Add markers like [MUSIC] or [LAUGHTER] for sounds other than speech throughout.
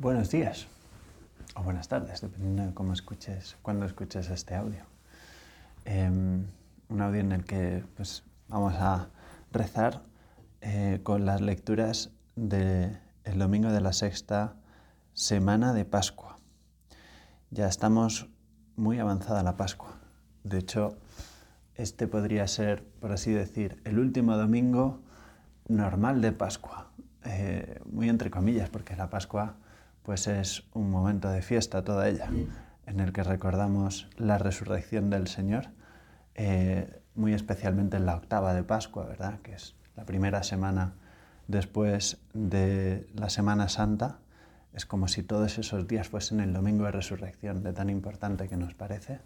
Buenos días o buenas tardes, dependiendo de cómo escuches, cuando escuches este audio. Em, un audio en el que pues, vamos a rezar eh, con las lecturas del domingo de la sexta semana de Pascua. Ya estamos muy avanzada la Pascua. De hecho, este podría ser, por así decir, el último domingo normal de Pascua. Eh, muy entre comillas, porque la Pascua pues es un momento de fiesta toda ella, en el que recordamos la resurrección del Señor, eh, muy especialmente en la octava de Pascua, ¿verdad? Que es la primera semana después de la Semana Santa. Es como si todos esos días fuesen el domingo de resurrección, de tan importante que nos parece.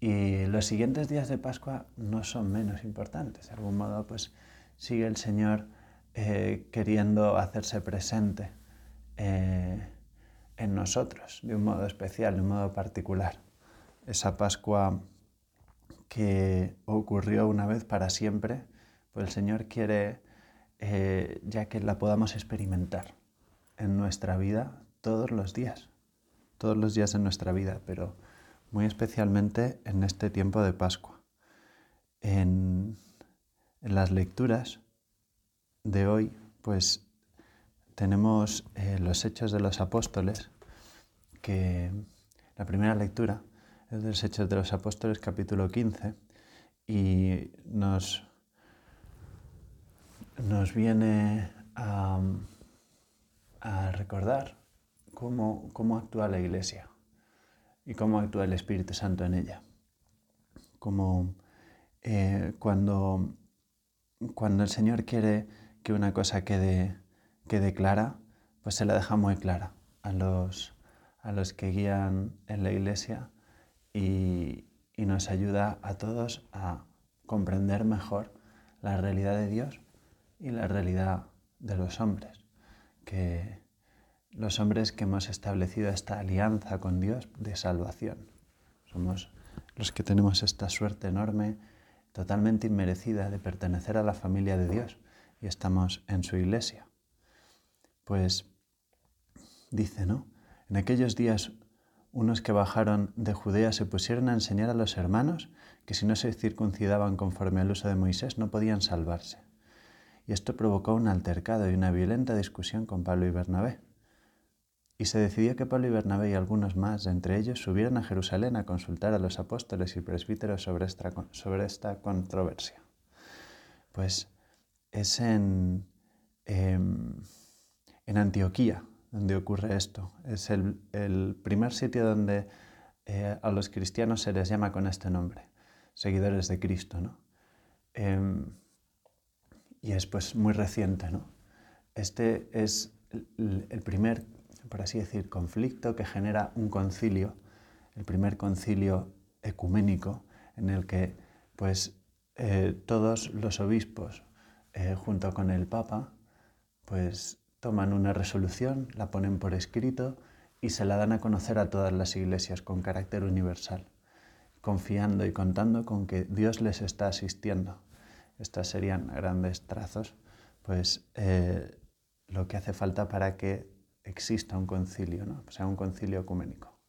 Y los siguientes días de Pascua no son menos importantes. De algún modo, pues sigue el Señor eh, queriendo hacerse presente eh, en nosotros de un modo especial, de un modo particular. Esa Pascua que ocurrió una vez para siempre, pues el Señor quiere eh, ya que la podamos experimentar en nuestra vida todos los días, todos los días de nuestra vida, pero muy especialmente en este tiempo de Pascua. En, en las lecturas de hoy, pues tenemos eh, los Hechos de los Apóstoles, que la primera lectura es de los Hechos de los Apóstoles capítulo 15 y nos, nos viene a, recordar cómo, cómo, actúa la Iglesia y cómo actúa el Espíritu Santo en ella. Como eh, cuando, cuando el Señor quiere que una cosa quede quede clara, pues se la deja muy clara a los, a los que guían en la iglesia y, y nos ayuda a todos a comprender mejor la realidad de Dios y la realidad de los hombres. Que los hombres que hemos establecido esta alianza con Dios de salvación. Somos los que tenemos esta suerte enorme, totalmente inmerecida de pertenecer a la familia de Dios y estamos en su iglesia. Pues dice, ¿no? En aquellos días unos que bajaron de Judea se pusieron a enseñar a los hermanos que si no se circuncidaban conforme al uso de Moisés no podían salvarse. Y esto provocó un altercado y una violenta discusión con Pablo y Bernabé. Y se decidió que Pablo y Bernabé y algunos más, entre ellos, subieran a Jerusalén a consultar a los apóstoles y presbíteros sobre esta, sobre esta controversia. Pues es en... Em, en Antioquía, donde ocurre esto. Es el, primer sitio donde eh, a los cristianos se les llama con este nombre, seguidores de Cristo. ¿no? Em, y es pues muy reciente. ¿no? Este es el, primer, por así decir, conflicto que genera un concilio, el primer concilio ecuménico en el que pues eh, todos los obispos eh, junto con el Papa pues toman una resolución, la ponen por escrito y se la dan a conocer a todas las iglesias con carácter universal, confiando y contando con que Dios les está asistiendo. Estas serían grandes trazos, pues eh, lo que hace falta para que exista un concilio, ¿no? sea, un concilio ecuménico.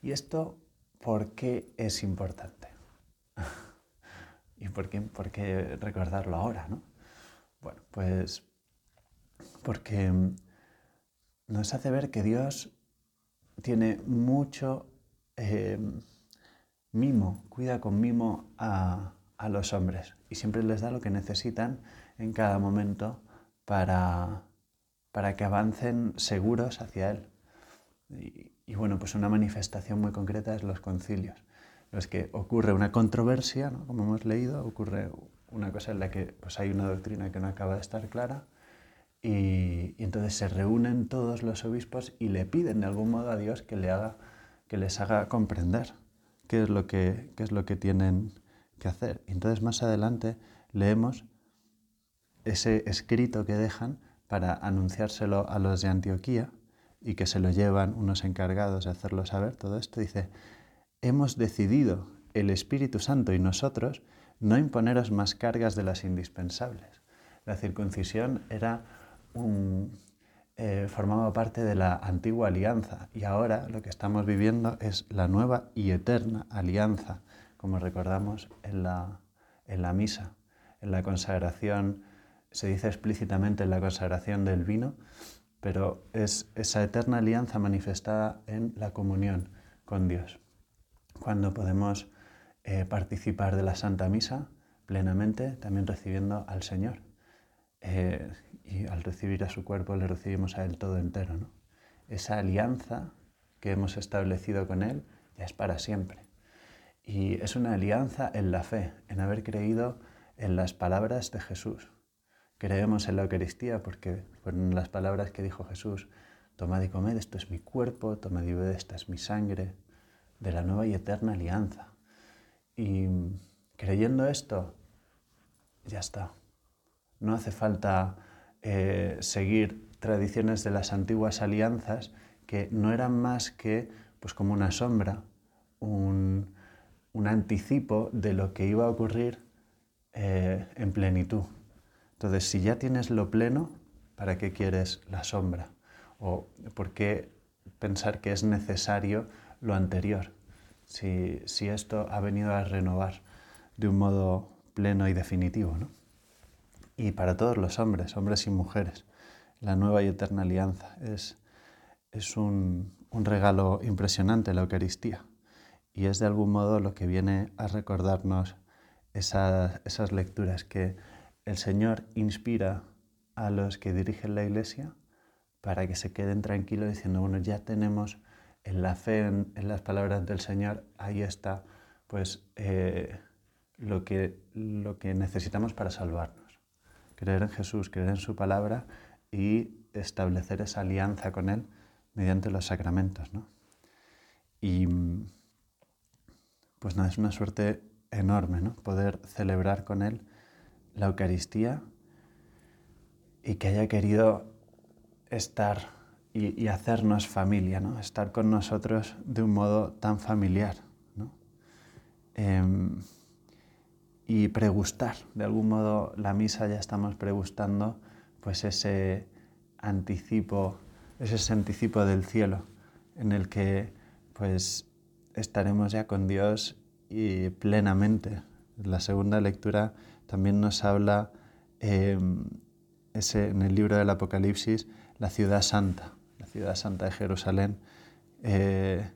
¿Y esto por qué es importante? [LAUGHS] ¿Y por qué, por qué recordarlo ahora? ¿no? Bueno, pues porque mm, nos hace ver que Dios tiene mucho em, mimo, cuida con mimo a, los hombres y siempre les da lo que necesitan en cada momento para, que avancen seguros hacia Él. Y, bueno, pues una manifestación muy concreta es los concilios, los que ocurre una controversia, como hemos leído, ocurre una cosa en la que pues, hay una doctrina que no acaba de estar clara, y, entonces se reúnen todos los obispos y le piden de algún modo a Dios que, le haga, que les haga comprender qué es, lo que, qué es lo que tienen que hacer. Y entonces más adelante leemos ese escrito que dejan para anunciárselo a los de Antioquía y que se lo llevan unos encargados de hacerlo saber. Todo esto dice, hemos decidido el Espíritu Santo y nosotros no imponeros más cargas de las indispensables. La circuncisión era un, eh, formaba parte de la antigua alianza y ahora lo que estamos viviendo es la nueva y eterna alianza, como recordamos en la, en la misa, en la consagración, se dice explícitamente en la consagración del vino, pero es esa eterna alianza manifestada en la comunión con Dios, cuando podemos eh, participar de la Santa Misa plenamente, también recibiendo al Señor. Eh, y al recibir a su cuerpo le recibimos a Él todo entero. ¿no? Esa alianza que hemos establecido con Él ya es para siempre. Y es una alianza en la fe, en haber creído en las palabras de Jesús. Creemos en la Eucaristía porque fueron las palabras que dijo Jesús, tomad y comed, esto es mi cuerpo, tomad y bebed, esta es mi sangre, de la nueva y eterna alianza. Y creyendo esto, ya está. No hace falta eh, seguir tradiciones de las antiguas alianzas que no eran más que pues como una sombra, un, anticipo de lo que iba a ocurrir eh, en plenitud. Entonces, si ya tienes lo pleno, ¿para qué quieres la sombra? ¿O por qué pensar que es necesario lo anterior? Si, si esto ha venido a renovar de un modo pleno y definitivo. ¿no? Y para todos los hombres, hombres y mujeres. La nueva y eterna alianza es, es un, regalo impresionante la Eucaristía y es de algún modo lo que viene a recordarnos esas, esas lecturas que el Señor inspira a los que dirigen la Iglesia para que se queden tranquilos diciendo, bueno, ya tenemos en la fe, en, las palabras del Señor, ahí está pues eh, lo, que, lo que necesitamos para salvarnos creer en Jesús, creer en su palabra y establecer esa alianza con Él mediante los sacramentos. ¿no? Y pues nada, es una suerte enorme ¿no? poder celebrar con Él la Eucaristía y que haya querido estar y, hacernos familia, ¿no? estar con nosotros de un modo tan familiar. ¿no? Em, y pregustar. De algún modo la misa ya estamos pregustando pues ese anticipo, ese anticipo del cielo en el que pues estaremos ya con Dios y plenamente. La segunda lectura también nos habla em, ese, en el libro del Apocalipsis la ciudad santa, la ciudad santa de Jerusalén, eh,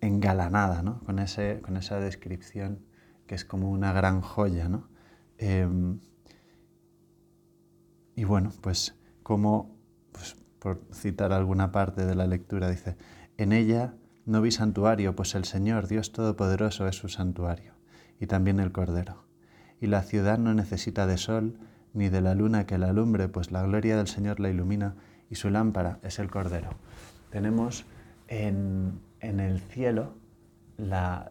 engalanada ¿no? con, ese, con esa descripción que es como una gran joya, ¿no? Em, y bueno, pues como, pues, por citar alguna parte de la lectura, dice, en ella no vi santuario, pues el Señor, Dios Todopoderoso, es su santuario, y también el Cordero. Y la ciudad no necesita de sol ni de la luna que la alumbre, pues la gloria del Señor la ilumina y su lámpara es el Cordero. Tenemos en, en el cielo la,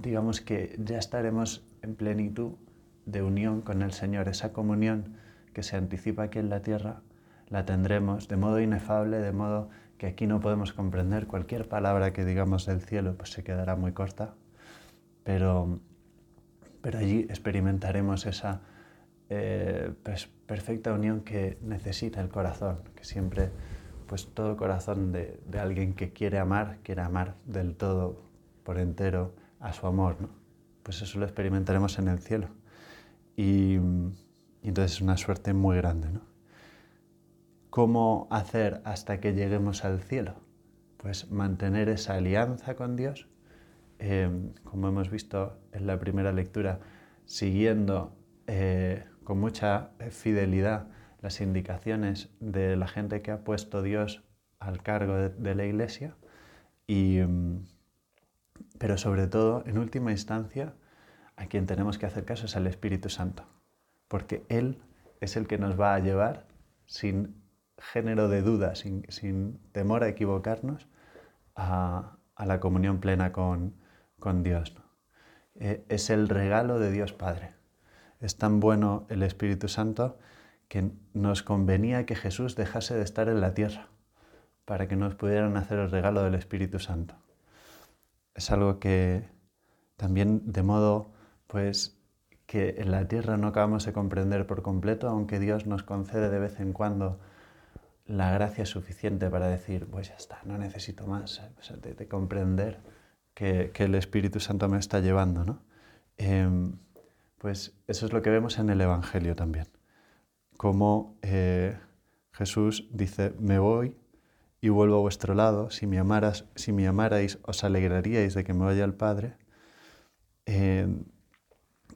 digamos que ya estaremos en plenitud de unión con el Señor. Esa comunión que se anticipa aquí en la tierra la tendremos de modo inefable, de modo que aquí no podemos comprender. Cualquier palabra que digamos del cielo pues se quedará muy corta, pero, pero allí experimentaremos esa eh, pues, perfecta unión que necesita el corazón, que siempre pues todo corazón de, de alguien que quiere amar, quiere amar del todo, por entero, a su amor, ¿no? Pues eso lo experimentaremos en el cielo. Y, entonces es una suerte muy grande, ¿no? ¿Cómo hacer hasta que lleguemos al cielo? Pues mantener esa alianza con Dios, em, como hemos visto en la primera lectura, siguiendo eh, con mucha fidelidad las indicaciones de la gente que ha puesto Dios al cargo de, de la iglesia y, em, pero sobre todo, en última instancia, a quien tenemos que hacer caso es al Espíritu Santo, porque Él es el que nos va a llevar sin género de duda, sin, temor a equivocarnos, a, la comunión plena con, Dios. Eh, es el regalo de Dios Padre. Es tan bueno el Espíritu Santo que nos convenía que Jesús dejase de estar en la tierra para que nos pudieran hacer el regalo del Espíritu Santo es algo que también de modo pues que en la tierra no acabamos de comprender por completo, aunque Dios nos concede de vez en cuando la gracia suficiente para decir, pues ya está, no necesito más, de, comprender que, el Espíritu Santo me está llevando, ¿no? Em, pues eso es lo que vemos en el Evangelio también, como eh, Jesús dice, me voy y vuelvo a vuestro lado, si me, amaras, si me amarais os alegraríais de que me vaya al Padre. Em,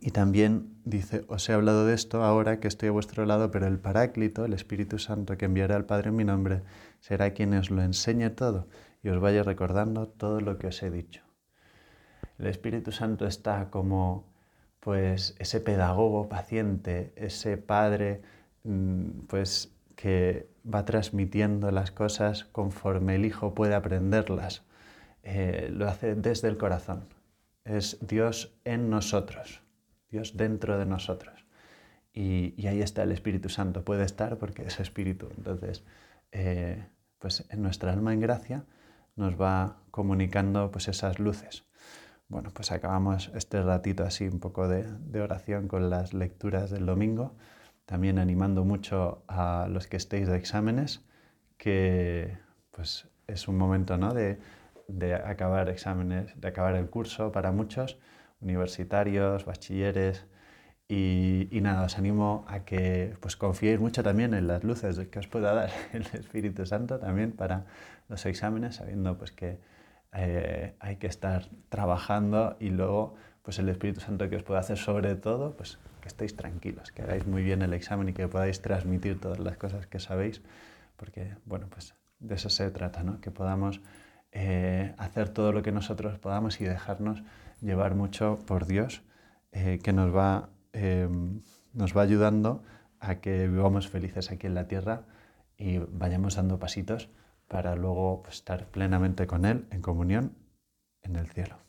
y también dice, os he hablado de esto ahora que estoy a vuestro lado, pero el Paráclito, el Espíritu Santo que enviaré al Padre en mi nombre, será quien os lo enseñe todo y os vaya recordando todo lo que os he dicho. El Espíritu Santo está como pues ese pedagogo paciente, ese padre mm, pues que va transmitiendo las cosas conforme el Hijo puede aprenderlas. Eh, lo hace desde el corazón. Es Dios en nosotros. Dios dentro de nosotros. Y, ahí está el Espíritu Santo, puede estar porque es Espíritu. Entonces, eh, pues en nuestra alma en gracia nos va comunicando pues esas luces. Bueno, pues acabamos este ratito así un poco de, oración con las lecturas del domingo, también animando mucho a los que estéis de exámenes, que pues es un momento ¿no? de, de acabar exámenes, de acabar el curso para muchos universitarios, bachilleres. Y, nada, os animo a que pues, confiéis mucho también en las luces que os pueda dar [LAUGHS] el Espíritu Santo también para los exámenes, sabiendo pues, que eh, hay que estar trabajando y luego pues, el Espíritu Santo que os puede hacer sobre todo, pues que estéis tranquilos, que hagáis muy bien el examen y que podáis transmitir todas las cosas que sabéis, porque bueno, pues de eso se trata, ¿no? que podamos eh, hacer todo lo que nosotros podamos y dejarnos llevar mucho por Dios, eh, que nos va, eh, nos va ayudando a que vivamos felices aquí en la tierra y vayamos dando pasitos para luego pues, estar plenamente con Él en comunión en el cielo.